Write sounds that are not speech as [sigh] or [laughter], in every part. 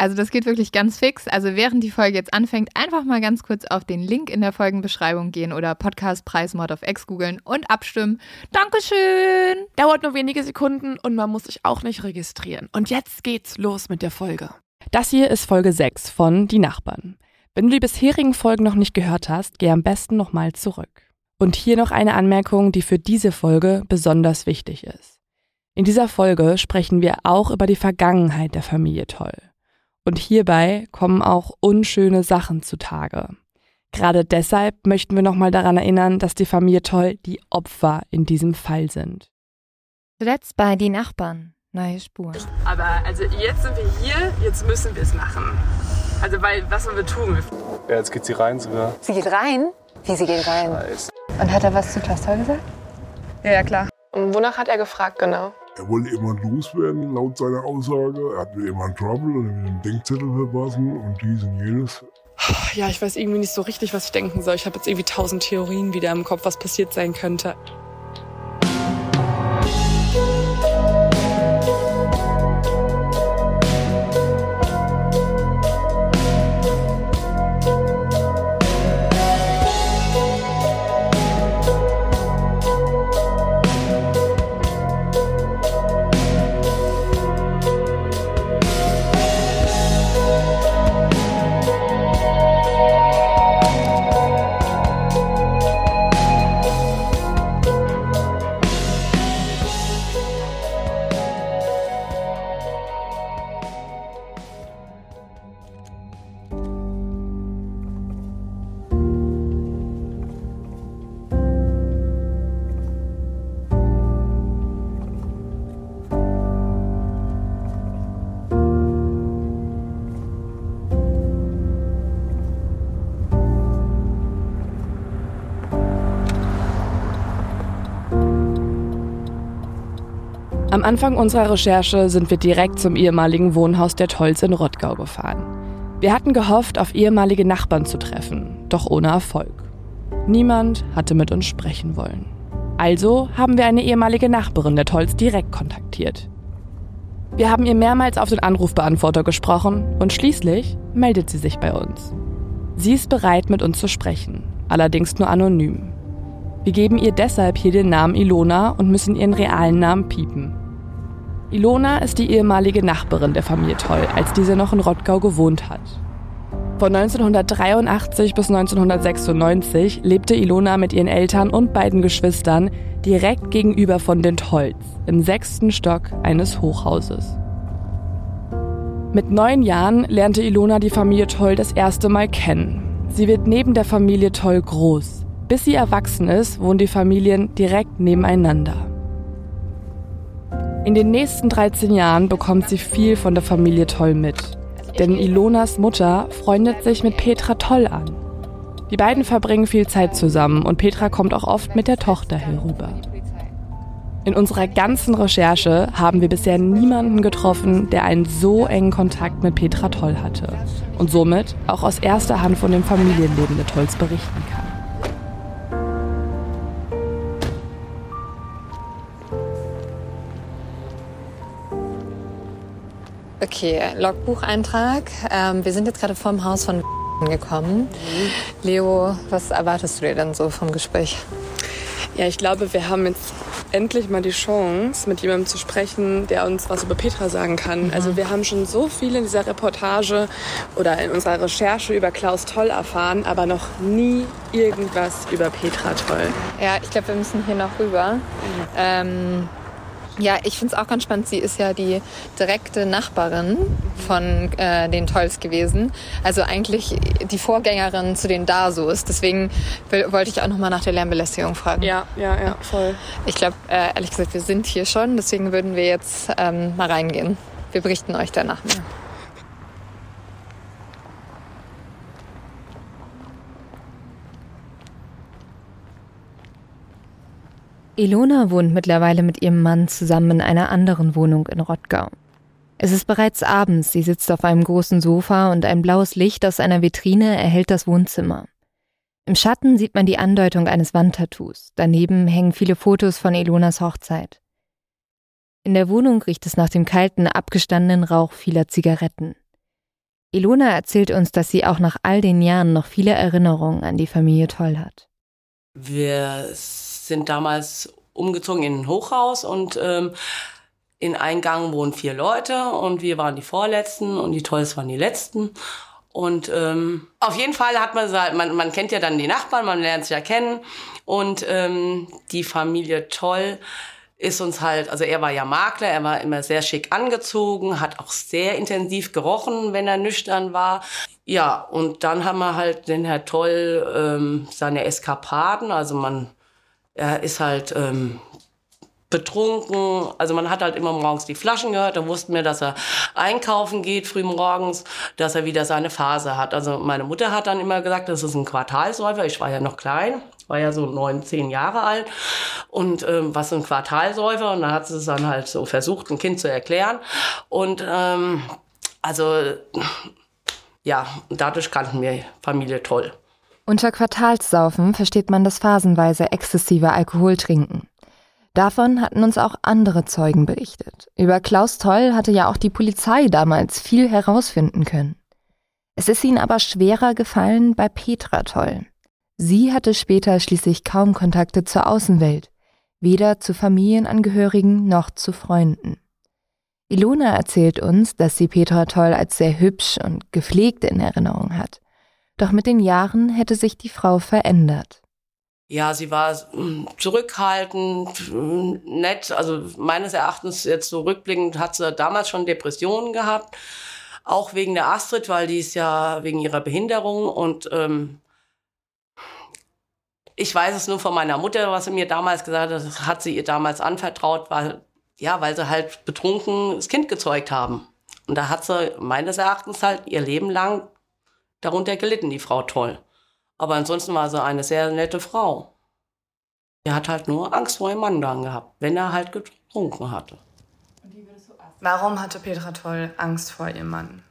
Also das geht wirklich ganz fix. Also während die Folge jetzt anfängt, einfach mal ganz kurz auf den Link in der Folgenbeschreibung gehen oder Podcastpreis Mod of X googeln und abstimmen. Dankeschön! Dauert nur wenige Sekunden und man muss sich auch nicht registrieren. Und jetzt geht's los mit der Folge. Das hier ist Folge 6 von Die Nachbarn. Wenn du die bisherigen Folgen noch nicht gehört hast, geh am besten nochmal zurück. Und hier noch eine Anmerkung, die für diese Folge besonders wichtig ist. In dieser Folge sprechen wir auch über die Vergangenheit der Familie Toll. Und hierbei kommen auch unschöne Sachen zutage. Gerade deshalb möchten wir nochmal daran erinnern, dass die Familie Toll die Opfer in diesem Fall sind. Zuletzt bei Die Nachbarn. Neue Spur. Aber also jetzt sind wir hier, jetzt müssen wir es machen. Also weil, was sollen wir tun? Ja, jetzt geht sie rein sogar. Sie geht rein? Wie sie geht rein? Scheiße. Und hat er was zu Toll gesagt? Ja, ja, klar. Und wonach hat er gefragt genau? Er wollte jemand loswerden, laut seiner Aussage. Er hatte jemand Trouble und einen Denkzettel verpassen und dies und jenes. Ja, ich weiß irgendwie nicht so richtig, was ich denken soll. Ich habe jetzt irgendwie tausend Theorien wieder im Kopf, was passiert sein könnte. Am Anfang unserer Recherche sind wir direkt zum ehemaligen Wohnhaus der Tolls in Rottgau gefahren. Wir hatten gehofft, auf ehemalige Nachbarn zu treffen, doch ohne Erfolg. Niemand hatte mit uns sprechen wollen. Also haben wir eine ehemalige Nachbarin der Tolls direkt kontaktiert. Wir haben ihr mehrmals auf den Anrufbeantworter gesprochen und schließlich meldet sie sich bei uns. Sie ist bereit, mit uns zu sprechen, allerdings nur anonym. Wir geben ihr deshalb hier den Namen Ilona und müssen ihren realen Namen piepen. Ilona ist die ehemalige Nachbarin der Familie Toll, als diese noch in Rottgau gewohnt hat. Von 1983 bis 1996 lebte Ilona mit ihren Eltern und beiden Geschwistern direkt gegenüber von den Tolls, im sechsten Stock eines Hochhauses. Mit neun Jahren lernte Ilona die Familie Toll das erste Mal kennen. Sie wird neben der Familie Toll groß. Bis sie erwachsen ist, wohnen die Familien direkt nebeneinander. In den nächsten 13 Jahren bekommt sie viel von der Familie Toll mit. Denn Ilonas Mutter freundet sich mit Petra Toll an. Die beiden verbringen viel Zeit zusammen und Petra kommt auch oft mit der Tochter herüber. In unserer ganzen Recherche haben wir bisher niemanden getroffen, der einen so engen Kontakt mit Petra Toll hatte und somit auch aus erster Hand von dem Familienleben der Tolls berichten kann. Okay, Logbucheintrag. Ähm, wir sind jetzt gerade vorm Haus von [laughs] gekommen. Leo, was erwartest du dir denn so vom Gespräch? Ja, ich glaube, wir haben jetzt endlich mal die Chance, mit jemandem zu sprechen, der uns was über Petra sagen kann. Also wir haben schon so viel in dieser Reportage oder in unserer Recherche über Klaus Toll erfahren, aber noch nie irgendwas über Petra Toll. Ja, ich glaube, wir müssen hier noch rüber. Ähm, Ja, ich finde es auch ganz spannend. Sie ist ja die direkte Nachbarin von äh, den Tolls gewesen. Also eigentlich die Vorgängerin zu den Dasos. Deswegen will, wollte ich auch nochmal nach der Lärmbelästigung fragen. Ja, ja, ja, voll. Ich glaube, äh, ehrlich gesagt, wir sind hier schon. Deswegen würden wir jetzt ähm, mal reingehen. Wir berichten euch danach mehr. Ilona wohnt mittlerweile mit ihrem Mann zusammen in einer anderen Wohnung in Rottgau. Es ist bereits abends, sie sitzt auf einem großen Sofa und ein blaues Licht aus einer Vitrine erhellt das Wohnzimmer. Im Schatten sieht man die Andeutung eines Wandtattoos. Daneben hängen viele Fotos von Ilonas Hochzeit. In der Wohnung riecht es nach dem kalten, abgestandenen Rauch vieler Zigaretten. Ilona erzählt uns, dass sie auch nach all den Jahren noch viele Erinnerungen an die Familie Toll hat. Wir sind damals umgezogen in ein Hochhaus und ähm, in Eingang wohnen vier Leute und wir waren die Vorletzten und die Tolls waren die Letzten. Und ähm, auf jeden Fall hat man, man, man kennt ja dann die Nachbarn, man lernt sich ja kennen. Und ähm, die Familie Toll ist uns halt, also er war ja Makler, er war immer sehr schick angezogen, hat auch sehr intensiv gerochen, wenn er nüchtern war. Ja, und dann haben wir halt den Herr Toll ähm, seine Eskapaden, also man, er ist halt ähm, betrunken. Also man hat halt immer morgens die Flaschen gehört. Da wussten wir, dass er einkaufen geht früh morgens, dass er wieder seine Phase hat. Also meine Mutter hat dann immer gesagt, das ist ein Quartalsäufer. Ich war ja noch klein, war ja so neun, zehn Jahre alt. Und ähm, was ein Quartalsäufer? Und dann hat sie es dann halt so versucht, ein Kind zu erklären. Und ähm, also ja, dadurch kannten wir Familie toll. Unter Quartalssaufen versteht man das phasenweise exzessive Alkoholtrinken. Davon hatten uns auch andere Zeugen berichtet. Über Klaus Toll hatte ja auch die Polizei damals viel herausfinden können. Es ist ihnen aber schwerer gefallen bei Petra Toll. Sie hatte später schließlich kaum Kontakte zur Außenwelt, weder zu Familienangehörigen noch zu Freunden. Ilona erzählt uns, dass sie Petra Toll als sehr hübsch und gepflegt in Erinnerung hat. Doch mit den Jahren hätte sich die Frau verändert. Ja, sie war hm, zurückhaltend, hm, nett. Also meines Erachtens jetzt so rückblickend hat sie damals schon Depressionen gehabt. Auch wegen der Astrid, weil die ist ja wegen ihrer Behinderung. Und ähm, ich weiß es nur von meiner Mutter, was sie mir damals gesagt hat, das hat sie ihr damals anvertraut, weil, ja, weil sie halt betrunken das Kind gezeugt haben. Und da hat sie meines Erachtens halt ihr Leben lang darunter gelitten, die Frau Toll. Aber ansonsten war sie eine sehr nette Frau. Er hat halt nur Angst vor ihrem Mann dann gehabt, wenn er halt getrunken hatte. Warum hatte Petra Toll Angst vor ihrem Mann?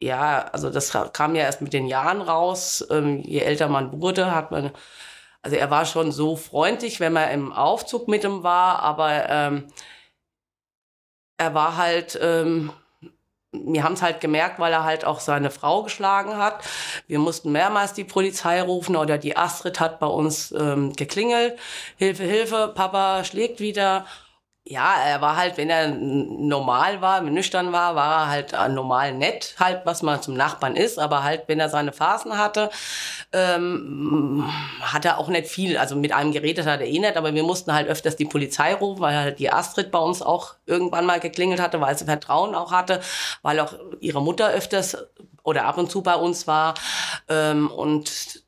Ja, also das kam ja erst mit den Jahren raus. Ähm, je älter man wurde, hat man, also er war schon so freundlich, wenn man im Aufzug mit ihm war, aber ähm, er war halt ähm, wir haben es halt gemerkt, weil er halt auch seine Frau geschlagen hat. Wir mussten mehrmals die Polizei rufen oder die Astrid hat bei uns ähm, geklingelt. Hilfe, Hilfe, Papa schlägt wieder ja, er war halt, wenn er normal war, nüchtern war, war er halt äh, normal nett, halt, was man zum Nachbarn ist. Aber halt, wenn er seine Phasen hatte, ähm, hat er auch nicht viel. Also mit einem geredet hat er eh nicht, aber wir mussten halt öfters die Polizei rufen, weil halt die Astrid bei uns auch irgendwann mal geklingelt hatte, weil sie Vertrauen auch hatte, weil auch ihre Mutter öfters oder ab und zu bei uns war. Ähm, und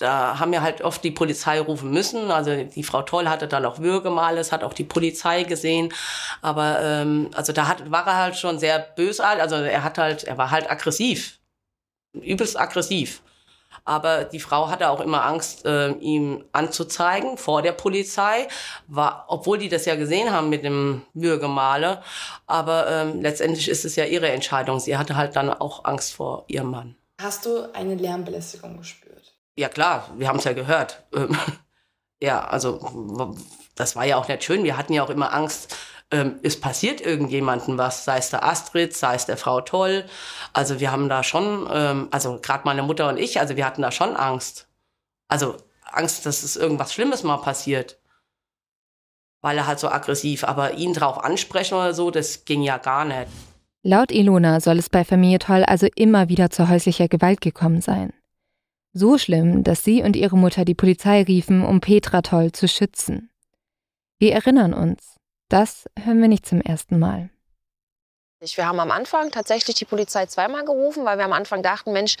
da haben wir halt oft die Polizei rufen müssen. Also die Frau Toll hatte dann auch Würgemale, es hat auch die Polizei gesehen. Aber ähm, also da hat, war er halt schon sehr bösartig. Also er hat halt, er war halt aggressiv, übelst aggressiv. Aber die Frau hatte auch immer Angst, äh, ihm anzuzeigen vor der Polizei, war, obwohl die das ja gesehen haben mit dem Würgemale. Aber ähm, letztendlich ist es ja ihre Entscheidung. Sie hatte halt dann auch Angst vor ihrem Mann. Hast du eine Lärmbelästigung gespürt? Ja klar, wir haben es ja gehört. Ähm, [laughs] ja, also das war ja auch nicht schön. Wir hatten ja auch immer Angst, ähm, es passiert irgendjemandem was, sei es der Astrid, sei es der Frau Toll. Also wir haben da schon, ähm, also gerade meine Mutter und ich, also wir hatten da schon Angst. Also Angst, dass es irgendwas Schlimmes mal passiert. Weil er halt so aggressiv, aber ihn drauf ansprechen oder so, das ging ja gar nicht. Laut Ilona soll es bei Familie Toll also immer wieder zu häuslicher Gewalt gekommen sein. So schlimm, dass sie und ihre Mutter die Polizei riefen, um Petra Toll zu schützen. Wir erinnern uns. Das hören wir nicht zum ersten Mal. Wir haben am Anfang tatsächlich die Polizei zweimal gerufen, weil wir am Anfang dachten, Mensch,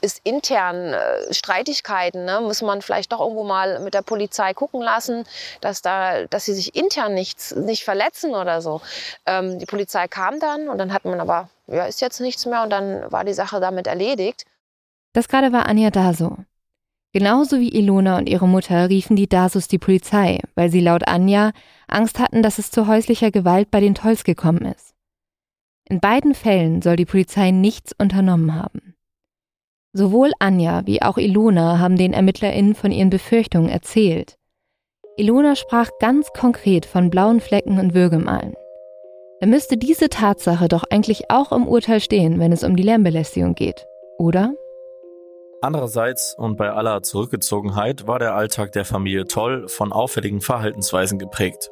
ist intern äh, Streitigkeiten, ne? muss man vielleicht doch irgendwo mal mit der Polizei gucken lassen, dass da, dass sie sich intern nichts, nicht verletzen oder so. Ähm, die Polizei kam dann und dann hat man aber, ja, ist jetzt nichts mehr und dann war die Sache damit erledigt. Das gerade war Anja Daso. Genauso wie Ilona und ihre Mutter riefen die Dasos die Polizei, weil sie laut Anja Angst hatten, dass es zu häuslicher Gewalt bei den Tolls gekommen ist. In beiden Fällen soll die Polizei nichts unternommen haben. Sowohl Anja wie auch Ilona haben den ErmittlerInnen von ihren Befürchtungen erzählt. Ilona sprach ganz konkret von blauen Flecken und Würgemalen. Da müsste diese Tatsache doch eigentlich auch im Urteil stehen, wenn es um die Lärmbelästigung geht, oder? Andererseits und bei aller Zurückgezogenheit war der Alltag der Familie Toll von auffälligen Verhaltensweisen geprägt.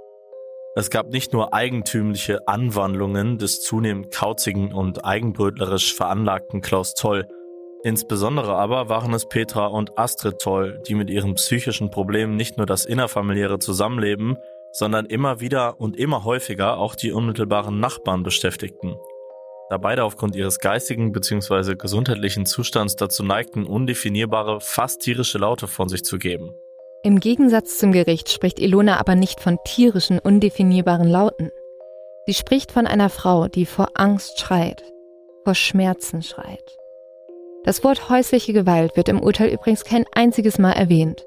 Es gab nicht nur eigentümliche Anwandlungen des zunehmend kauzigen und eigenbrötlerisch veranlagten Klaus Toll, insbesondere aber waren es Petra und Astrid Toll, die mit ihren psychischen Problemen nicht nur das innerfamiliäre Zusammenleben, sondern immer wieder und immer häufiger auch die unmittelbaren Nachbarn beschäftigten. Da beide aufgrund ihres geistigen bzw. gesundheitlichen Zustands dazu neigten, undefinierbare, fast tierische Laute von sich zu geben. Im Gegensatz zum Gericht spricht Ilona aber nicht von tierischen, undefinierbaren Lauten. Sie spricht von einer Frau, die vor Angst schreit, vor Schmerzen schreit. Das Wort häusliche Gewalt wird im Urteil übrigens kein einziges Mal erwähnt.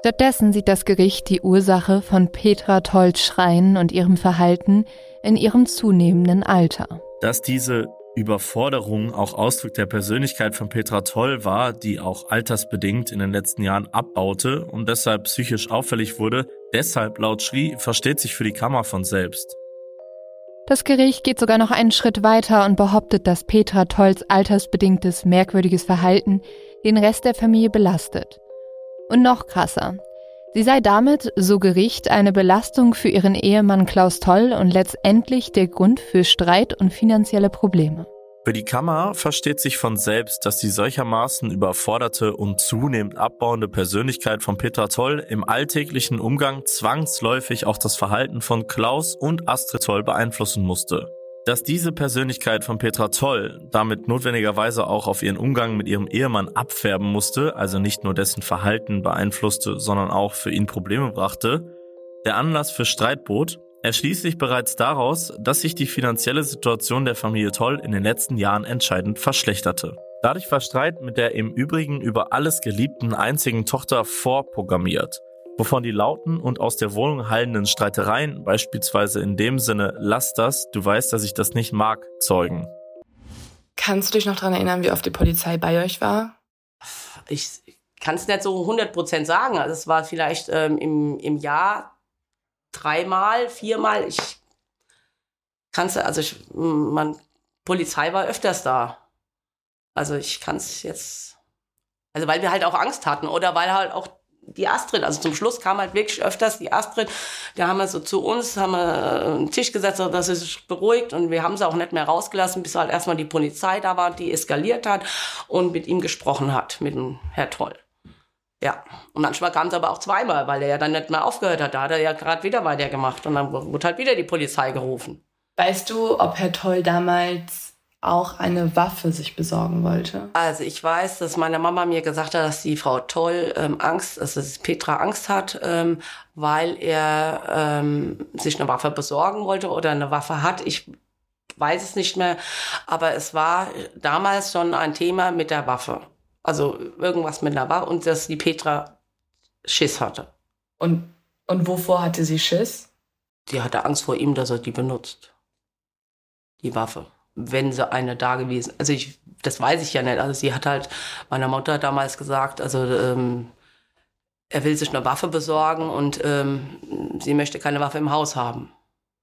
Stattdessen sieht das Gericht die Ursache von Petra Tolls Schreien und ihrem Verhalten in ihrem zunehmenden Alter. Dass diese Überforderung auch Ausdruck der Persönlichkeit von Petra Toll war, die auch altersbedingt in den letzten Jahren abbaute und deshalb psychisch auffällig wurde, deshalb laut schrie, versteht sich für die Kammer von selbst. Das Gericht geht sogar noch einen Schritt weiter und behauptet, dass Petra Tolls altersbedingtes, merkwürdiges Verhalten den Rest der Familie belastet. Und noch krasser. Sie sei damit, so Gericht, eine Belastung für ihren Ehemann Klaus Toll und letztendlich der Grund für Streit und finanzielle Probleme. Für die Kammer versteht sich von selbst, dass die solchermaßen überforderte und zunehmend abbauende Persönlichkeit von Petra Toll im alltäglichen Umgang zwangsläufig auch das Verhalten von Klaus und Astrid Toll beeinflussen musste. Dass diese Persönlichkeit von Petra Toll damit notwendigerweise auch auf ihren Umgang mit ihrem Ehemann abfärben musste, also nicht nur dessen Verhalten beeinflusste, sondern auch für ihn Probleme brachte, der Anlass für Streit bot, erschließt sich bereits daraus, dass sich die finanzielle Situation der Familie Toll in den letzten Jahren entscheidend verschlechterte. Dadurch war Streit mit der im Übrigen über alles geliebten einzigen Tochter vorprogrammiert wovon die lauten und aus der Wohnung hallenden Streitereien, beispielsweise in dem Sinne, lass das, du weißt, dass ich das nicht mag, zeugen. Kannst du dich noch daran erinnern, wie oft die Polizei bei euch war? Ich kann es nicht so 100% sagen. Also es war vielleicht ähm, im, im Jahr dreimal, viermal. Ich kann es, also ich, man, Polizei war öfters da. Also ich kann es jetzt, also weil wir halt auch Angst hatten oder weil halt auch die Astrid, also zum Schluss kam halt wirklich öfters die Astrid, da haben wir so zu uns, haben wir einen Tisch gesetzt, dass sie sich beruhigt und wir haben sie auch nicht mehr rausgelassen, bis halt erstmal die Polizei da war, die eskaliert hat und mit ihm gesprochen hat, mit dem Herr Toll. Ja, und manchmal kam es aber auch zweimal, weil er ja dann nicht mehr aufgehört hat. Da hat er ja gerade wieder weitergemacht und dann wurde halt wieder die Polizei gerufen. Weißt du, ob Herr Toll damals auch eine Waffe sich besorgen wollte? Also ich weiß, dass meine Mama mir gesagt hat, dass die Frau Toll ähm, Angst, also dass Petra Angst hat, ähm, weil er ähm, sich eine Waffe besorgen wollte oder eine Waffe hat. Ich weiß es nicht mehr, aber es war damals schon ein Thema mit der Waffe. Also irgendwas mit einer Waffe und dass die Petra Schiss hatte. Und, und wovor hatte sie Schiss? Die hatte Angst vor ihm, dass er die benutzt. Die Waffe wenn sie eine da gewesen. Also ich, das weiß ich ja nicht. Also sie hat halt meiner Mutter damals gesagt, also ähm, er will sich eine Waffe besorgen und ähm, sie möchte keine Waffe im Haus haben.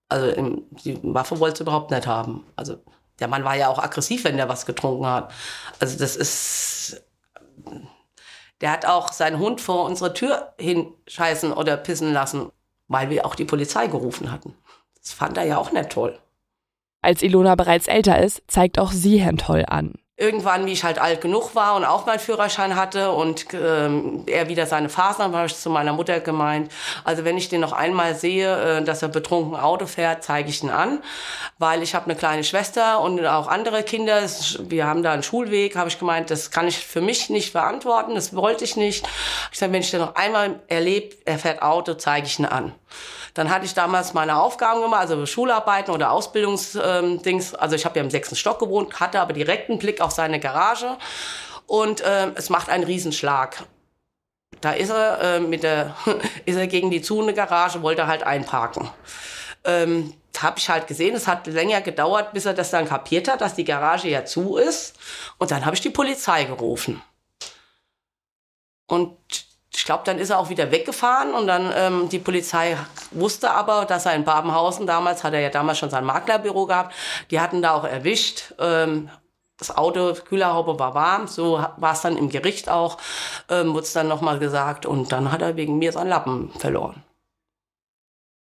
Also die Waffe wollte sie überhaupt nicht haben. Also der Mann war ja auch aggressiv, wenn der was getrunken hat. Also das ist, der hat auch seinen Hund vor unsere Tür hinscheißen oder pissen lassen, weil wir auch die Polizei gerufen hatten. Das fand er ja auch nicht toll. Als Ilona bereits älter ist, zeigt auch sie Herrn Toll an. irgendwann, wie ich halt alt genug war und auch meinen Führerschein hatte und ähm, er wieder seine hat, habe ich zu meiner Mutter gemeint, also wenn ich den noch einmal sehe, äh, dass er betrunken Auto fährt, zeige ich ihn an, weil ich habe eine kleine Schwester und auch andere Kinder, wir haben da einen Schulweg, habe ich gemeint, das kann ich für mich nicht beantworten, das wollte ich nicht. Ich sage, wenn ich den noch einmal erlebe, er fährt Auto, zeige ich ihn an. Dann hatte ich damals meine Aufgaben gemacht, also Schularbeiten oder Ausbildungsdings. Ähm, also ich habe ja im sechsten Stock gewohnt, hatte aber direkten Blick auf seine Garage und äh, es macht einen Riesenschlag. Da ist er äh, mit der, [laughs] ist er gegen die zu eine Garage, wollte halt einparken. Ähm, habe ich halt gesehen, es hat länger gedauert, bis er das dann kapiert hat, dass die Garage ja zu ist. Und dann habe ich die Polizei gerufen. Und glaube, dann ist er auch wieder weggefahren und dann ähm, die Polizei wusste aber, dass er in Babenhausen damals, hat er ja damals schon sein Maklerbüro gehabt, die hatten da auch erwischt. Ähm, das Auto, Kühlerhaube war warm, so war es dann im Gericht auch, ähm, wurde es dann nochmal gesagt und dann hat er wegen mir seinen Lappen verloren.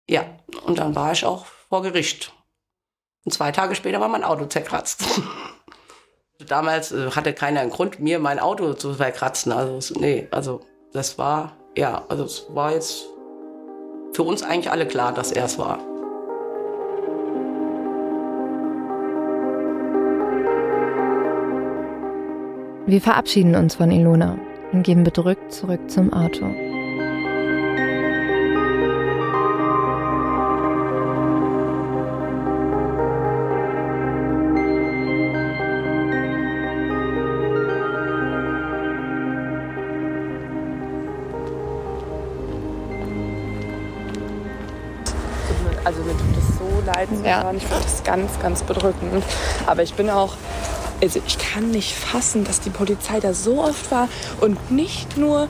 Ja, und dann war ich auch vor Gericht. Und zwei Tage später war mein Auto zerkratzt. [laughs] Damals äh, hatte keiner einen Grund, mir mein Auto zu verkratzen. Also, nee, also das war, ja, also es war jetzt für uns eigentlich alle klar, dass er es war. Wir verabschieden uns von Ilona und gehen bedrückt zurück zum Auto. Also mir tut es so leid zu Ja. hören. Ich finde das ganz, ganz bedrückend. Aber ich bin auch, also ich kann nicht fassen, dass die Polizei da so oft war. Und nicht nur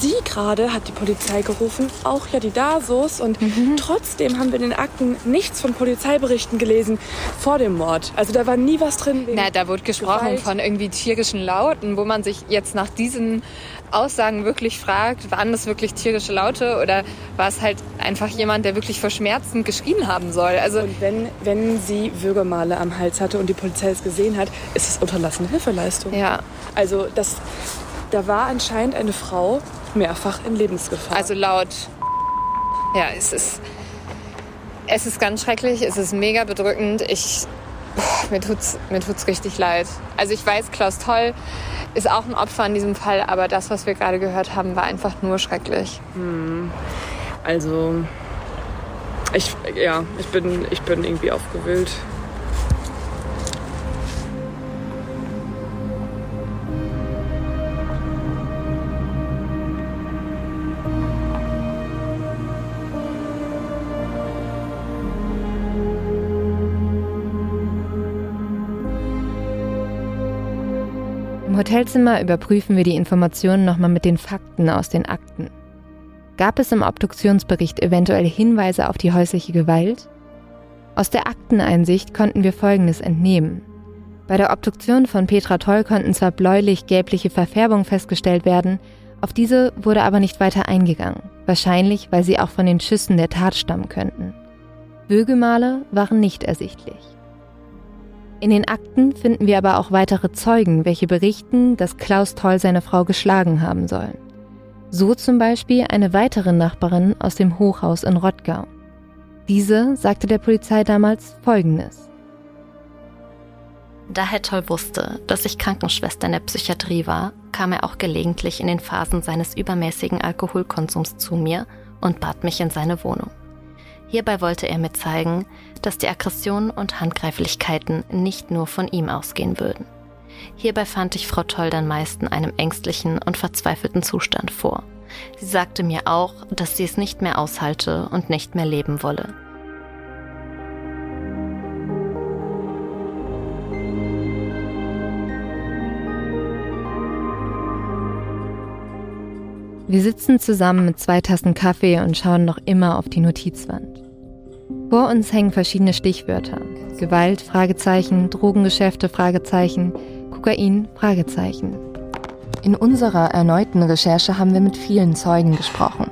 sie gerade hat die Polizei gerufen, auch ja die DASOs. Und trotzdem haben wir in den Akten nichts von Polizeiberichten gelesen vor dem Mord. Also da war nie was drin. Na, da wurde gesprochen Gewalt. von irgendwie tierischen Lauten, wo man sich jetzt nach diesen Aussagen wirklich fragt, waren das wirklich tierische Laute oder war es halt einfach jemand, der wirklich vor Schmerzen geschrien haben soll? Also Und wenn, wenn sie Würgemale am Hals hatte und die Polizei es gesehen hat, ist es unterlassene Hilfeleistung. ja, Also das, da war anscheinend eine Frau mehrfach in Lebensgefahr. also laut. Ja, es ist es ist ganz schrecklich, es ist mega bedrückend. Ich mir tut's mir tut's richtig leid. Also ich weiß, Klaus Toll ist auch ein Opfer in diesem Fall, aber das, was wir gerade gehört haben, war einfach nur schrecklich. also ich, ja, ich bin, ich bin irgendwie aufgewühlt. Im Hotelzimmer überprüfen wir die Informationen nochmal mit den Fakten aus den Akten. Gab es im Obduktionsbericht eventuell Hinweise auf die häusliche Gewalt? Aus der Akteneinsicht konnten wir Folgendes entnehmen. Bei der Obduktion von Petra Toll konnten zwar bläulich-gelbliche Verfärbungen festgestellt werden, auf diese wurde aber nicht weiter eingegangen, wahrscheinlich weil sie auch von den Schüssen der Tat stammen könnten. Würgemale waren nicht ersichtlich. In den Akten finden wir aber auch weitere Zeugen, welche berichten, dass Klaus Toll seine Frau geschlagen haben soll. So zum Beispiel eine weitere Nachbarin aus dem Hochhaus in Rottgau. Diese sagte der Polizei damals Folgendes. Da Herr Toll wusste, dass ich Krankenschwester in der Psychiatrie war, kam er auch gelegentlich in den Phasen seines übermäßigen Alkoholkonsums zu mir und bat mich in seine Wohnung. Hierbei wollte er mir zeigen, dass die Aggressionen und Handgreiflichkeiten nicht nur von ihm ausgehen würden. Hierbei fand ich Frau Toll dann meist in einem ängstlichen und verzweifelten Zustand vor. Sie sagte mir auch, dass sie es nicht mehr aushalte und nicht mehr leben wolle. Wir sitzen zusammen mit zwei Tassen Kaffee und schauen noch immer auf die Notizwand. Vor uns hängen verschiedene Stichwörter. Gewalt, Fragezeichen, Drogengeschäfte, Fragezeichen, Kokain, Fragezeichen. In unserer erneuten Recherche haben wir mit vielen Zeugen gesprochen.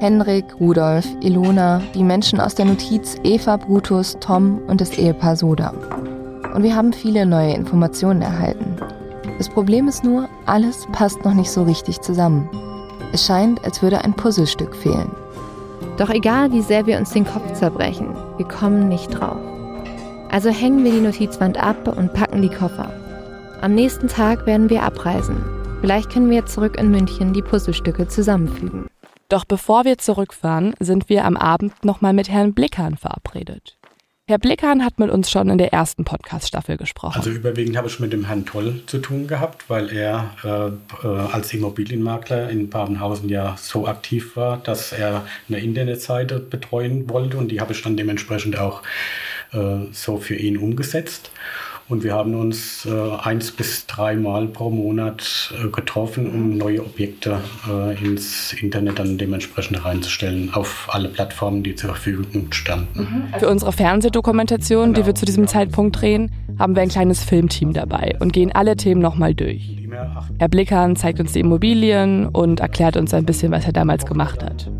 Henrik, Rudolf, Ilona, die Menschen aus der Notiz, Eva, Brutus, Tom und das Ehepaar Soda. und wir haben viele neue Informationen erhalten. Das Problem ist nur, alles passt noch nicht so richtig zusammen. Es scheint, als würde ein Puzzlestück fehlen. Doch egal, wie sehr wir uns den Kopf zerbrechen, wir kommen nicht drauf. Also hängen wir die Notizwand ab und packen die Koffer. Am nächsten Tag werden wir abreisen. Vielleicht können wir zurück in München die Puzzlestücke zusammenfügen. Doch bevor wir zurückfahren, sind wir am Abend nochmal mit Herrn Blickern verabredet. Herr Blickern hat mit uns schon in der ersten Podcast-Staffel gesprochen. Also überwiegend habe ich mit dem Herrn Toll zu tun gehabt, weil er äh, äh, als Immobilienmakler in Babenhausen ja so aktiv war, dass er eine Internetseite betreuen wollte und die habe ich dann dementsprechend auch äh, so für ihn umgesetzt. Und wir haben uns äh, eins bis dreimal pro Monat äh, getroffen, um neue Objekte äh, ins Internet dann dementsprechend reinzustellen auf alle Plattformen, die zur Verfügung standen. Mhm. Für unsere Fernsehdokumentation, die wir zu diesem Zeitpunkt drehen, haben wir ein kleines Filmteam dabei und gehen alle Themen nochmal durch. Herr Blickern zeigt uns die Immobilien und erklärt uns ein bisschen, was er damals gemacht hat.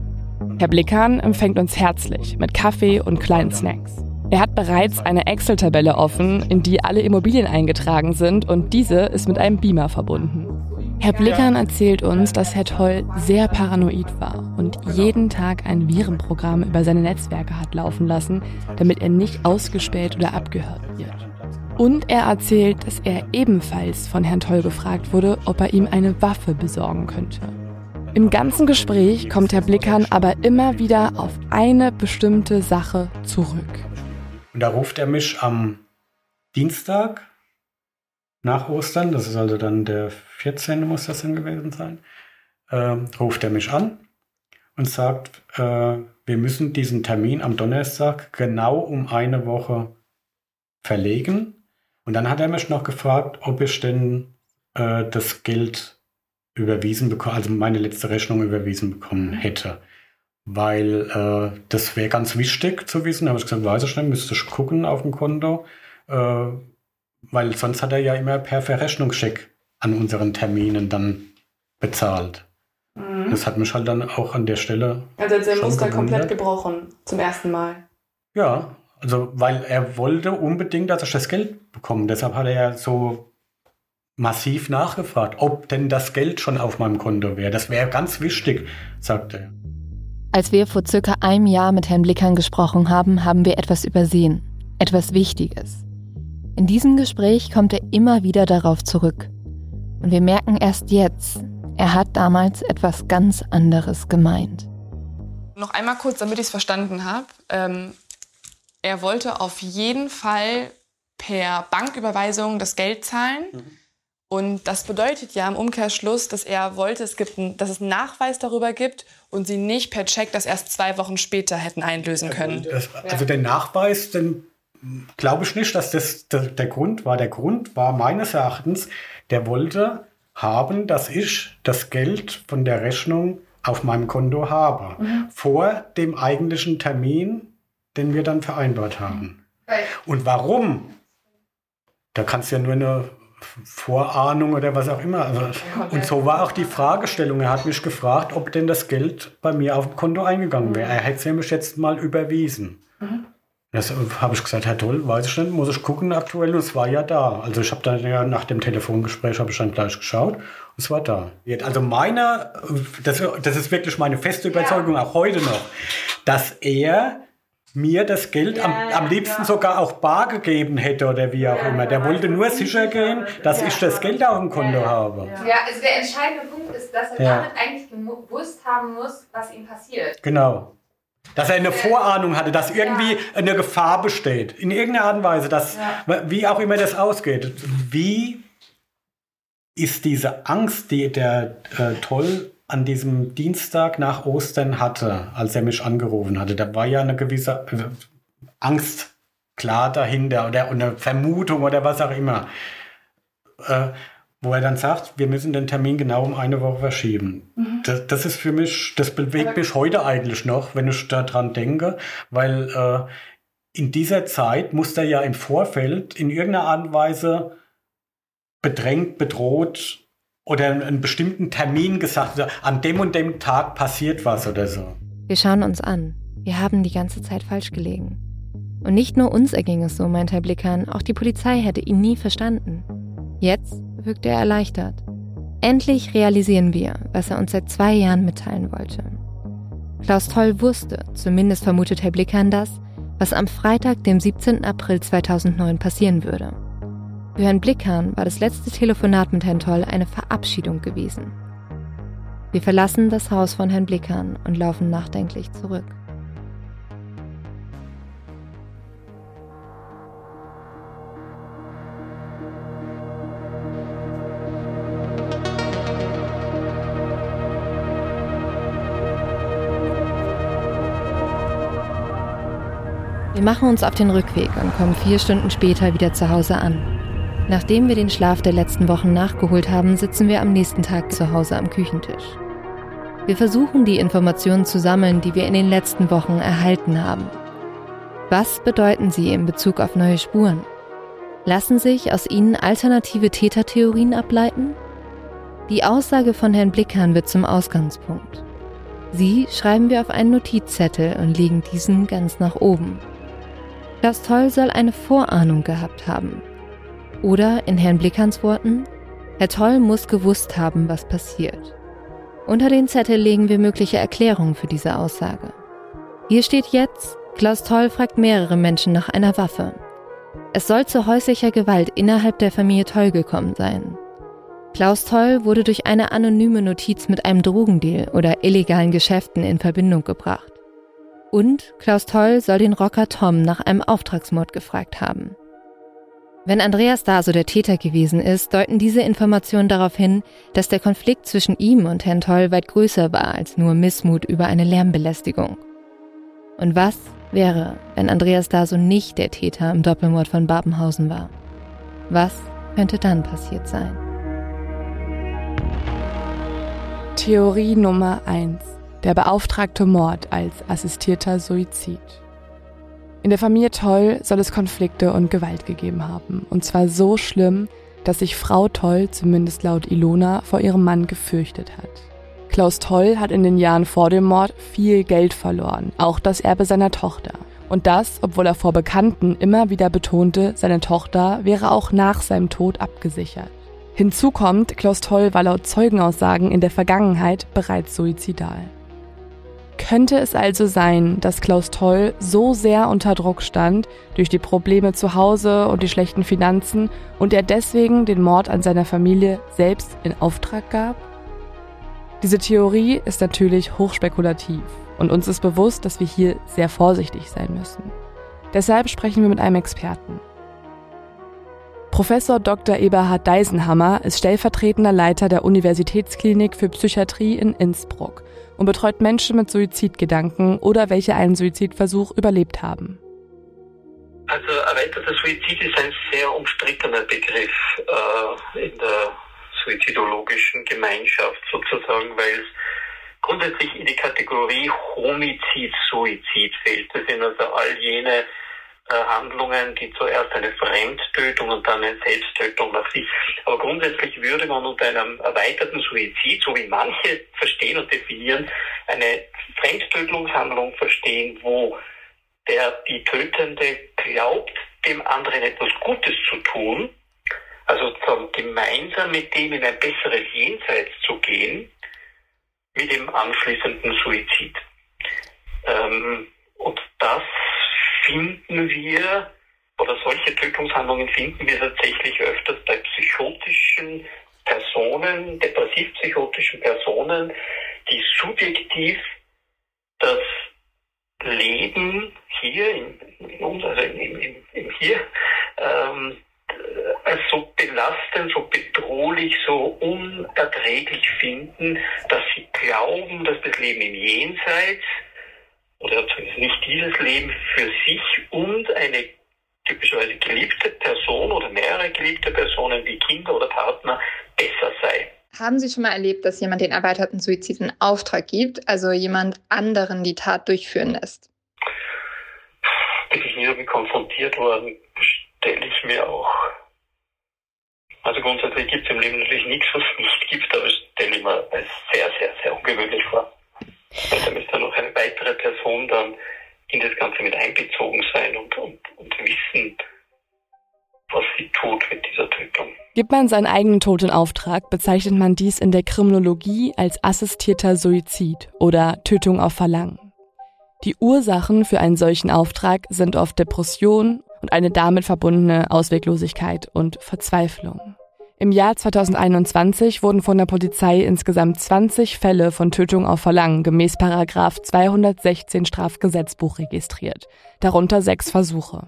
Herr Blickern empfängt uns herzlich mit Kaffee und kleinen Snacks. Er hat bereits eine Excel-Tabelle offen, in die alle Immobilien eingetragen sind und diese ist mit einem Beamer verbunden. Herr Blickern erzählt uns, dass Herr Toll sehr paranoid war und jeden Tag ein Virenprogramm über seine Netzwerke hat laufen lassen, damit er nicht ausgespäht oder abgehört wird. Und er erzählt, dass er ebenfalls von Herrn Toll gefragt wurde, ob er ihm eine Waffe besorgen könnte. Im ganzen Gespräch kommt Herr Blickern aber immer wieder auf eine bestimmte Sache zurück. Und da ruft er mich am Dienstag nach Ostern, das ist also dann der 14. muss das dann gewesen sein, äh, ruft er mich an und sagt, äh, wir müssen diesen Termin am Donnerstag genau um eine Woche verlegen. Und dann hat er mich noch gefragt, ob ich denn äh, das Geld überwiesen bekommen, also meine letzte Rechnung überwiesen bekommen hätte weil äh, das wäre ganz wichtig zu wissen. Da habe ich gesagt, weiß ich nicht, müsste ich gucken auf dem Konto, äh, weil sonst hat er ja immer per Verrechnungscheck an unseren Terminen dann bezahlt. Mhm. Das hat mich halt dann auch an der Stelle. Also ist der Muster komplett gebrochen zum ersten Mal. Ja, also weil er wollte unbedingt, dass ich das Geld bekomme. Deshalb hat er ja so massiv nachgefragt, ob denn das Geld schon auf meinem Konto wäre. Das wäre ganz wichtig, sagte er. Als wir vor circa einem Jahr mit Herrn Blickern gesprochen haben, haben wir etwas übersehen. Etwas Wichtiges. In diesem Gespräch kommt er immer wieder darauf zurück. Und wir merken erst jetzt, er hat damals etwas ganz anderes gemeint. Noch einmal kurz, damit ich es verstanden habe. Ähm, er wollte auf jeden Fall per Banküberweisung das Geld zahlen. Mhm. Und das bedeutet ja im Umkehrschluss, dass er wollte, es gibt ein, dass es einen Nachweis darüber gibt und sie nicht per Check das erst zwei Wochen später hätten einlösen können. Das, also den Nachweis, den glaube ich nicht, dass das der, der Grund war. Der Grund war meines Erachtens, der wollte haben, dass ich das Geld von der Rechnung auf meinem Konto habe. Mhm. Vor dem eigentlichen Termin, den wir dann vereinbart haben. Und warum? Da kannst du ja nur eine Vorahnung oder was auch immer. Also, und so war auch die Fragestellung. Er hat mich gefragt, ob denn das Geld bei mir auf dem Konto eingegangen wäre. Er hätte es nämlich jetzt mal überwiesen. Mhm. Das habe ich gesagt, Herr Toll, weiß ich nicht, muss ich gucken aktuell. Und es war ja da. Also ich habe dann ja nach dem Telefongespräch habe ich dann gleich geschaut. Und es war da. Also meine, das, das ist wirklich meine feste Überzeugung, ja. auch heute noch, dass er mir das Geld ja, am, am liebsten ja. sogar auch bar gegeben hätte oder wie auch ja, immer. Der wollte nur sicher gehen, dass ich das Geld auf dem Konto habe. Ja, also der entscheidende Punkt ist, dass er damit eigentlich gewusst haben muss, was ihm passiert. Genau. Dass er eine Vorahnung hatte, dass irgendwie eine Gefahr besteht. In irgendeiner Art und Weise, dass, wie auch immer das ausgeht. Wie ist diese Angst, die der äh, Toll an diesem Dienstag nach Ostern hatte, als er mich angerufen hatte, da war ja eine gewisse äh, Angst klar dahinter oder eine Vermutung oder was auch immer. Äh, wo er dann sagt, wir müssen den Termin genau um eine Woche verschieben. Mhm. Das, das, ist für mich, das bewegt Aber mich heute eigentlich noch, wenn ich daran denke, weil äh, in dieser Zeit muss er ja im Vorfeld in irgendeiner Art und Weise bedrängt, bedroht oder einen bestimmten Termin gesagt, an dem und dem Tag passiert was oder so. Wir schauen uns an. Wir haben die ganze Zeit falsch gelegen. Und nicht nur uns erging es so, meint Herr Blickern, auch die Polizei hätte ihn nie verstanden. Jetzt wirkt er erleichtert. Endlich realisieren wir, was er uns seit zwei Jahren mitteilen wollte. Klaus Toll wusste, zumindest vermutet Herr Blickern das, was am Freitag, dem 17. April 2009 passieren würde. Für Herrn Blickhahn war das letzte Telefonat mit Herrn Toll eine Verabschiedung gewesen. Wir verlassen das Haus von Herrn Blickhahn und laufen nachdenklich zurück. Wir machen uns auf den Rückweg und kommen vier Stunden später wieder zu Hause an. Nachdem wir den Schlaf der letzten Wochen nachgeholt haben, sitzen wir am nächsten Tag zu Hause am Küchentisch. Wir versuchen die Informationen zu sammeln, die wir in den letzten Wochen erhalten haben. Was bedeuten sie in Bezug auf neue Spuren? Lassen sich aus ihnen alternative Tätertheorien ableiten? Die Aussage von Herrn Blickhahn wird zum Ausgangspunkt. Sie schreiben wir auf einen Notizzettel und legen diesen ganz nach oben. Klaus Toll soll eine Vorahnung gehabt haben. Oder in Herrn Blickhans Worten, Herr Toll muss gewusst haben, was passiert. Unter den Zettel legen wir mögliche Erklärungen für diese Aussage. Hier steht jetzt, Klaus Toll fragt mehrere Menschen nach einer Waffe. Es soll zu häuslicher Gewalt innerhalb der Familie Toll gekommen sein. Klaus Toll wurde durch eine anonyme Notiz mit einem Drogendeal oder illegalen Geschäften in Verbindung gebracht. Und Klaus Toll soll den Rocker Tom nach einem Auftragsmord gefragt haben. Wenn Andreas Daso der Täter gewesen ist, deuten diese Informationen darauf hin, dass der Konflikt zwischen ihm und Herrn Toll weit größer war als nur Missmut über eine Lärmbelästigung. Und was wäre, wenn Andreas Daso nicht der Täter im Doppelmord von Babenhausen war? Was könnte dann passiert sein? Theorie Nummer 1. Der beauftragte Mord als assistierter Suizid. In der Familie Toll soll es Konflikte und Gewalt gegeben haben. Und zwar so schlimm, dass sich Frau Toll, zumindest laut Ilona, vor ihrem Mann gefürchtet hat. Klaus Toll hat in den Jahren vor dem Mord viel Geld verloren, auch das Erbe seiner Tochter. Und das, obwohl er vor Bekannten immer wieder betonte, seine Tochter wäre auch nach seinem Tod abgesichert. Hinzu kommt, Klaus Toll war laut Zeugenaussagen in der Vergangenheit bereits suizidal. Könnte es also sein, dass Klaus Toll so sehr unter Druck stand durch die Probleme zu Hause und die schlechten Finanzen und er deswegen den Mord an seiner Familie selbst in Auftrag gab? Diese Theorie ist natürlich hochspekulativ und uns ist bewusst, dass wir hier sehr vorsichtig sein müssen. Deshalb sprechen wir mit einem Experten. Professor Dr. Eberhard Deisenhammer ist stellvertretender Leiter der Universitätsklinik für Psychiatrie in Innsbruck und betreut Menschen mit Suizidgedanken oder welche einen Suizidversuch überlebt haben. Also erweiterter Suizid ist ein sehr umstrittener Begriff äh, in der suizidologischen Gemeinschaft sozusagen, weil es grundsätzlich in die Kategorie Homizid-Suizid fällt. Das sind also all jene Handlungen, die zuerst eine Fremdtötung und dann eine Selbsttötung nach sich. Aber grundsätzlich würde man unter einem erweiterten Suizid, so wie manche verstehen und definieren, eine Fremdtötungshandlung verstehen, wo der die Tötende glaubt, dem anderen etwas Gutes zu tun, also gemeinsam mit dem in ein besseres Jenseits zu gehen, mit dem anschließenden Suizid. Ähm, und das finden wir, oder solche Tötungshandlungen finden wir tatsächlich öfters bei psychotischen Personen, depressiv-psychotischen Personen, die subjektiv das Leben hier, in, in uns, also im, im, im Hier, ähm, als so belastend, so bedrohlich, so unerträglich finden, dass sie glauben, dass das Leben im Jenseits oder zumindest nicht dieses Leben für sich und eine typischerweise geliebte Person oder mehrere geliebte Personen wie Kinder oder Partner besser sei. Haben Sie schon mal erlebt, dass jemand den erweiterten Suizid in Auftrag gibt, also jemand anderen die Tat durchführen lässt? Bin ich nie damit konfrontiert worden, stelle ich mir auch. Also grundsätzlich gibt es im Leben natürlich nichts, was es nicht gibt, aber das stelle ich mir als sehr, sehr, sehr ungewöhnlich vor. Und da müsste noch eine weitere Person dann in das Ganze mit einbezogen sein und, und, und wissen, was sie tut mit dieser Tötung. Gibt man seinen eigenen Tod in Auftrag, bezeichnet man dies in der Kriminologie als assistierter Suizid oder Tötung auf Verlangen. Die Ursachen für einen solchen Auftrag sind oft Depression und eine damit verbundene Ausweglosigkeit und Verzweiflung. Im Jahr 2021 wurden von der Polizei insgesamt 20 Fälle von Tötung auf Verlangen gemäß Paragraf 216 Strafgesetzbuch registriert, darunter sechs Versuche.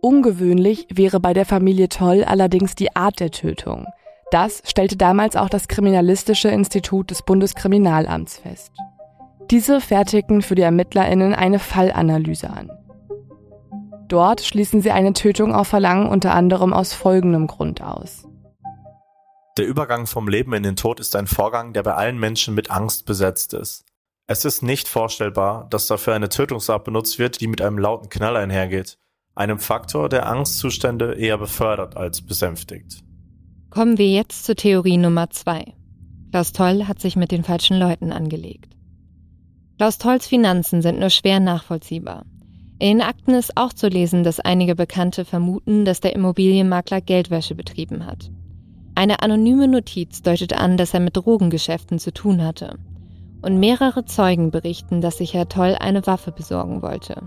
Ungewöhnlich wäre bei der Familie Toll allerdings die Art der Tötung. Das stellte damals auch das Kriminalistische Institut des Bundeskriminalamts fest. Diese fertigten für die ErmittlerInnen eine Fallanalyse an. Dort schließen sie eine Tötung auf Verlangen unter anderem aus folgendem Grund aus. Der Übergang vom Leben in den Tod ist ein Vorgang, der bei allen Menschen mit Angst besetzt ist. Es ist nicht vorstellbar, dass dafür eine Tötungsart benutzt wird, die mit einem lauten Knall einhergeht, einem Faktor, der Angstzustände eher befördert als besänftigt. Kommen wir jetzt zur Theorie Nummer zwei. Klaus Toll hat sich mit den falschen Leuten angelegt. Klaus Tolls Finanzen sind nur schwer nachvollziehbar. In Akten ist auch zu lesen, dass einige Bekannte vermuten, dass der Immobilienmakler Geldwäsche betrieben hat. Eine anonyme Notiz deutet an, dass er mit Drogengeschäften zu tun hatte. Und mehrere Zeugen berichten, dass sich Herr Toll eine Waffe besorgen wollte.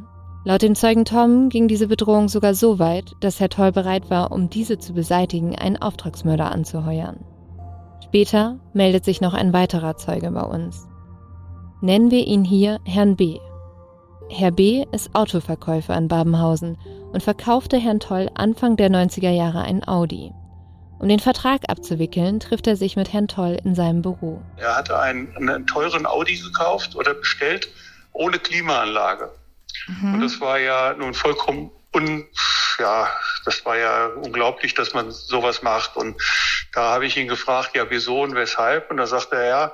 Laut dem Zeugen Tom ging diese Bedrohung sogar so weit, dass Herr Toll bereit war, um diese zu beseitigen, einen Auftragsmörder anzuheuern. Später meldet sich noch ein weiterer Zeuge bei uns. Nennen wir ihn hier Herrn B. Herr B. ist Autoverkäufer in Babenhausen und verkaufte Herrn Toll Anfang der 90er Jahre ein Audi. Um den Vertrag abzuwickeln, trifft er sich mit Herrn Toll in seinem Büro. Er hatte einen, einen teuren Audi gekauft oder bestellt, ohne Klimaanlage. Mhm. Und das war ja nun vollkommen un, ja, das war ja unglaublich, dass man sowas macht. Und da habe ich ihn gefragt, ja, wieso und weshalb? Und da sagte er, ja,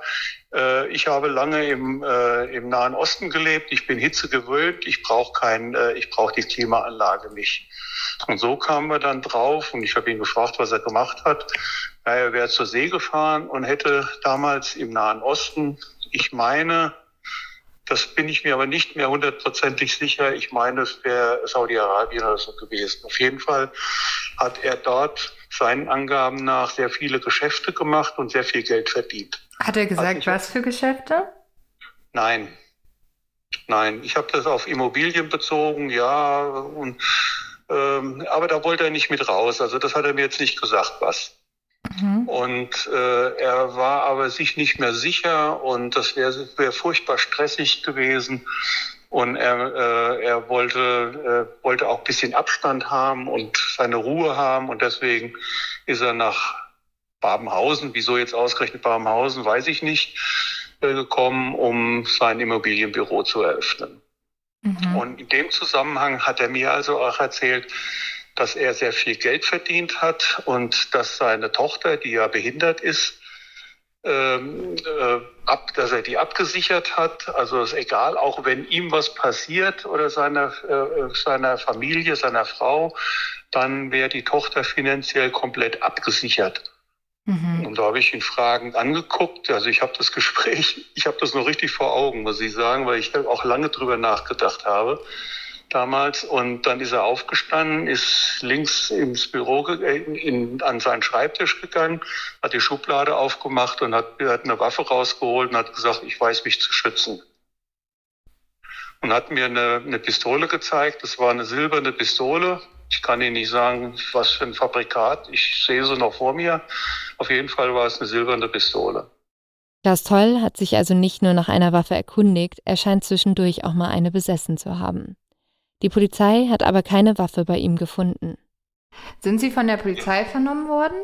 ich habe lange im, äh, im Nahen Osten gelebt, ich bin Hitze gewöhnt, ich brauche kein, äh, ich brauche die Klimaanlage nicht. Und so kamen wir dann drauf und ich habe ihn gefragt, was er gemacht hat. Ja, er wäre zur See gefahren und hätte damals im Nahen Osten, ich meine, das bin ich mir aber nicht mehr hundertprozentig sicher. Ich meine, es wäre Saudi-Arabien oder so gewesen. Auf jeden Fall hat er dort seinen Angaben nach sehr viele Geschäfte gemacht und sehr viel Geld verdient. Hat er gesagt, was für Geschäfte? Nein. Nein, ich habe das auf Immobilien bezogen, ja, und ähm, aber da wollte er nicht mit raus. Also das hat er mir jetzt nicht gesagt, was. Mhm. Und äh, er war aber sich nicht mehr sicher und das wäre wär furchtbar stressig gewesen. Und er, äh, er wollte, äh, wollte auch ein bisschen Abstand haben und seine Ruhe haben. Und deswegen ist er nach Babenhausen, wieso jetzt ausgerechnet Babenhausen, weiß ich nicht, äh, gekommen, um sein Immobilienbüro zu eröffnen. Mhm. Und in dem Zusammenhang hat er mir also auch erzählt, dass er sehr viel Geld verdient hat und dass seine Tochter, die ja behindert ist, ähm, äh, ab, dass er die abgesichert hat. Also ist egal, auch wenn ihm was passiert oder seiner, äh, seiner Familie, seiner Frau, dann wäre die Tochter finanziell komplett abgesichert. Mhm. Und da habe ich ihn fragend angeguckt. Also ich habe das Gespräch, [laughs] ich habe das noch richtig vor Augen, muss ich sagen, weil ich auch lange drüber nachgedacht habe damals. Und dann ist er aufgestanden, ist links ins Büro in, in, an seinen Schreibtisch gegangen, hat die Schublade aufgemacht und hat, hat eine Waffe rausgeholt und hat gesagt, ich weiß mich zu schützen. Und hat mir eine, eine Pistole gezeigt. Das war eine silberne Pistole. Ich kann Ihnen nicht sagen, was für ein Fabrikat. Ich sehe sie noch vor mir. Auf jeden Fall war es eine silberne Pistole. Klaus Toll hat sich also nicht nur nach einer Waffe erkundigt, er scheint zwischendurch auch mal eine besessen zu haben. Die Polizei hat aber keine Waffe bei ihm gefunden. Sind Sie von der Polizei vernommen worden?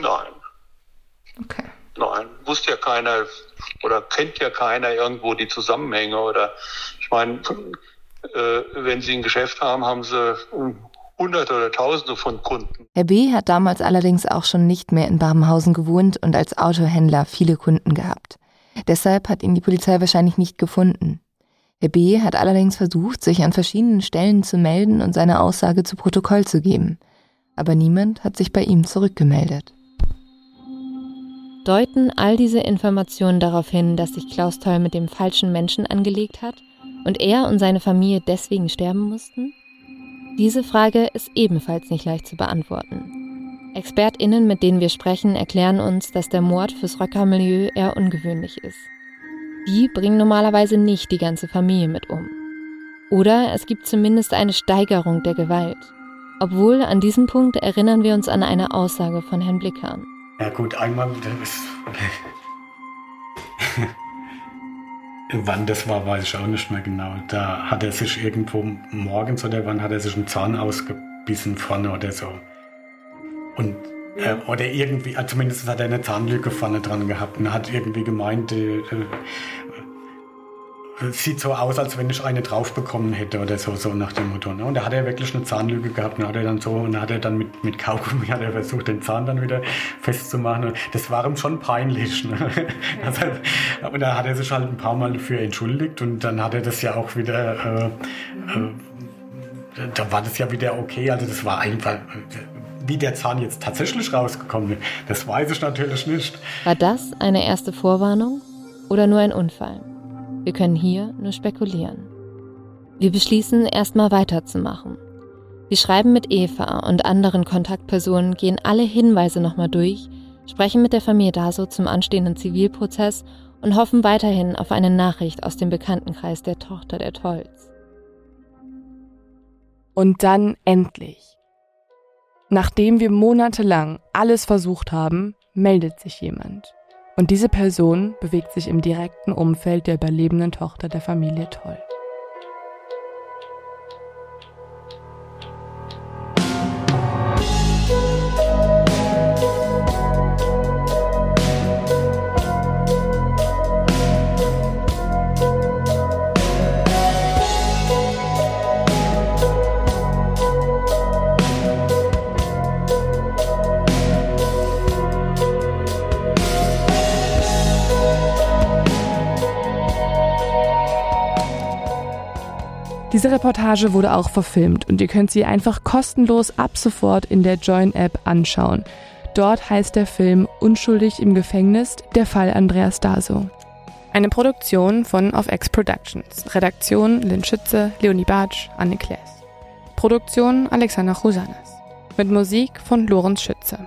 Nein. Okay. Nein, wusste ja keiner oder kennt ja keiner irgendwo die Zusammenhänge oder ich meine, äh, wenn Sie ein Geschäft haben, haben Sie Hunderte oder Tausende von Kunden. Herr B. hat damals allerdings auch schon nicht mehr in Babenhausen gewohnt und als Autohändler viele Kunden gehabt. Deshalb hat ihn die Polizei wahrscheinlich nicht gefunden. Herr B. hat allerdings versucht, sich an verschiedenen Stellen zu melden und seine Aussage zu Protokoll zu geben. Aber niemand hat sich bei ihm zurückgemeldet. Deuten all diese Informationen darauf hin, dass sich Klaus Toll mit dem falschen Menschen angelegt hat? und er und seine Familie deswegen sterben mussten? Diese Frage ist ebenfalls nicht leicht zu beantworten. ExpertInnen, mit denen wir sprechen, erklären uns, dass der Mord fürs Rockermilieu eher ungewöhnlich ist. Die bringen normalerweise nicht die ganze Familie mit um. Oder es gibt zumindest eine Steigerung der Gewalt. Obwohl an diesem Punkt erinnern wir uns an eine Aussage von Herrn Blickern. Ja gut, einmal [laughs] Wann das war, weiß ich auch nicht mehr genau. Da hat er sich irgendwo morgens oder wann hat er sich einen Zahn ausgebissen vorne oder so. Und äh, oder irgendwie, äh, zumindest hat er eine Zahnlücke vorne dran gehabt und hat irgendwie gemeint, äh, äh sieht so aus, als wenn ich eine drauf bekommen hätte oder so, so nach dem Motto. Ne? Und da hat er wirklich eine Zahnlücke gehabt und hat er dann so, und hat er dann mit, mit Kaugummi hat er versucht, den Zahn dann wieder festzumachen. Und das war ihm schon peinlich. Ne? Also, und da hat er sich halt ein paar Mal dafür entschuldigt und dann hat er das ja auch wieder, äh, äh, da war das ja wieder okay. Also das war einfach, wie der Zahn jetzt tatsächlich rausgekommen ist, das weiß ich natürlich nicht. War das eine erste Vorwarnung oder nur ein Unfall? Wir können hier nur spekulieren. Wir beschließen, erstmal weiterzumachen. Wir schreiben mit Eva und anderen Kontaktpersonen, gehen alle Hinweise nochmal durch, sprechen mit der Familie Daso zum anstehenden Zivilprozess und hoffen weiterhin auf eine Nachricht aus dem Bekanntenkreis der Tochter der Tolls. Und dann endlich. Nachdem wir monatelang alles versucht haben, meldet sich jemand. Und diese Person bewegt sich im direkten Umfeld der überlebenden Tochter der Familie Toll. Diese Reportage wurde auch verfilmt und ihr könnt sie einfach kostenlos ab sofort in der Join-App anschauen. Dort heißt der Film Unschuldig im Gefängnis, der Fall Andreas Daso. Eine Produktion von Of X Productions. Redaktion Lynn Schütze, Leonie Bartsch, Anne Klaes. Produktion Alexander Chusanas. Mit Musik von Lorenz Schütze.